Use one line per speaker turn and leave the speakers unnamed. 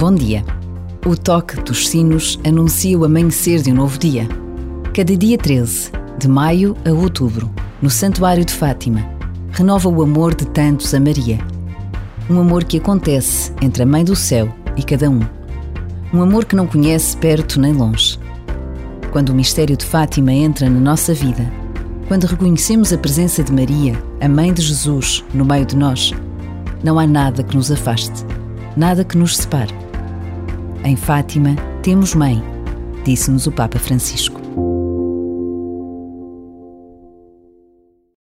Bom dia. O toque dos sinos anuncia o amanhecer de um novo dia. Cada dia 13, de maio a outubro, no Santuário de Fátima, renova o amor de tantos a Maria. Um amor que acontece entre a Mãe do Céu e cada um. Um amor que não conhece perto nem longe. Quando o mistério de Fátima entra na nossa vida, quando reconhecemos a presença de Maria, a Mãe de Jesus, no meio de nós, não há nada que nos afaste, nada que nos separe. Em Fátima temos mãe, disse-nos o Papa Francisco.